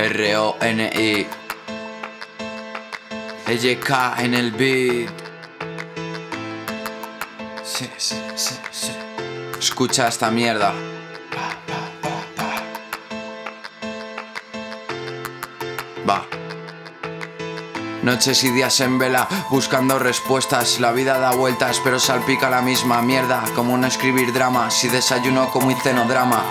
R-O-N-I. LK en el beat. Sí, sí, sí, sí. Escucha esta mierda. Noches y días en vela, buscando respuestas. La vida da vueltas, pero salpica la misma mierda. Como no escribir drama, si desayuno como y.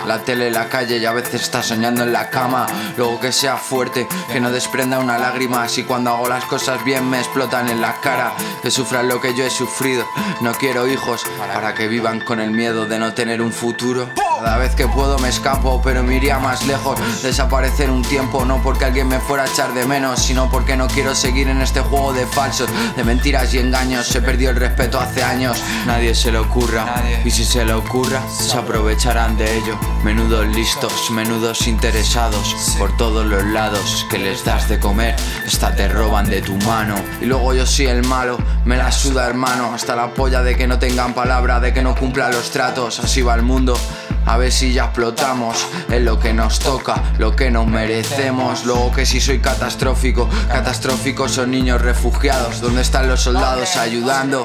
La tele, la calle y a veces está soñando en la cama. Luego que sea fuerte, que no desprenda una lágrima. Si cuando hago las cosas bien me explotan en la cara. Que sufran lo que yo he sufrido. No quiero hijos para que vivan con el miedo de no tener un futuro. Cada vez que puedo me escapo, pero me iría más lejos. Desaparecer un tiempo, no porque alguien me fuera a echar de menos, sino porque no quiero seguir en este juego de falsos, de mentiras y engaños. Se perdió el respeto hace años, nadie se le ocurra. Y si se le ocurra, se aprovecharán de ello. Menudos listos, menudos interesados, por todos los lados que les das de comer, esta te roban de tu mano. Y luego yo soy el malo, me la suda hermano, hasta la polla de que no tengan palabra, de que no cumplan los tratos. Así va el mundo. A ver si ya explotamos en lo que nos toca, lo que nos merecemos. Luego que si soy catastrófico, catastrófico son niños refugiados. ¿Dónde están los soldados ayudando?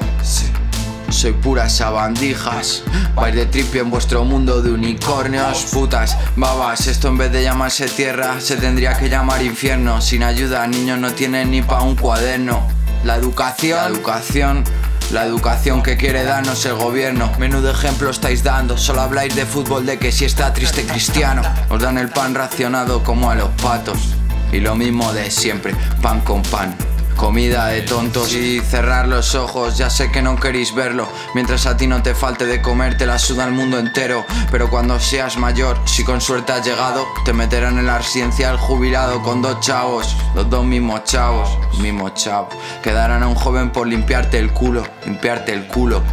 Soy puras sabandijas. Vais de tripi en vuestro mundo de unicornios, putas, babas. Esto en vez de llamarse tierra, se tendría que llamar infierno. Sin ayuda, niños no tienen ni pa' un cuaderno. La educación, la educación. La educación que quiere darnos el gobierno. Menudo ejemplo estáis dando. Solo habláis de fútbol, de que si está triste Cristiano. Os dan el pan racionado como a los patos. Y lo mismo de siempre, pan con pan. Comida de tontos y cerrar los ojos, ya sé que no queréis verlo. Mientras a ti no te falte de comer, te la suda el mundo entero. Pero cuando seas mayor, si con suerte has llegado, te meterán en la residencial jubilado con dos chavos, los dos mismos chavos, mismo chavo. Quedarán a un joven por limpiarte el culo, limpiarte el culo.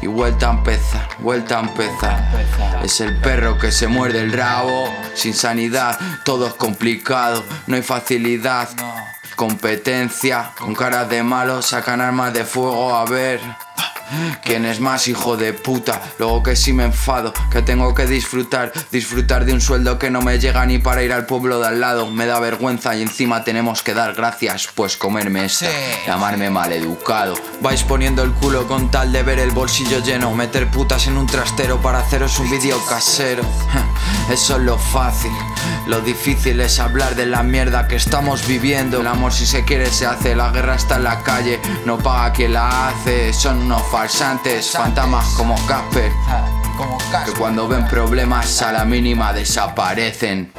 Y vuelta a empezar, vuelta a empezar. Es el perro que se muerde el rabo, sin sanidad, todo es complicado, no hay facilidad. Competencia, con caras de malo, sacan armas de fuego a ver. ¿Quién es más hijo de puta? Luego que si me enfado, que tengo que disfrutar, disfrutar de un sueldo que no me llega ni para ir al pueblo de al lado. Me da vergüenza y encima tenemos que dar gracias, pues comerme esta, llamarme maleducado. Vais poniendo el culo con tal de ver el bolsillo lleno, meter putas en un trastero para haceros un vídeo casero. Eso es lo fácil. Lo difícil es hablar de la mierda que estamos viviendo. El amor si se quiere se hace, la guerra está en la calle, no paga quien la hace. Son unos farsantes, fantasmas como Casper. Que cuando ven problemas a la mínima desaparecen.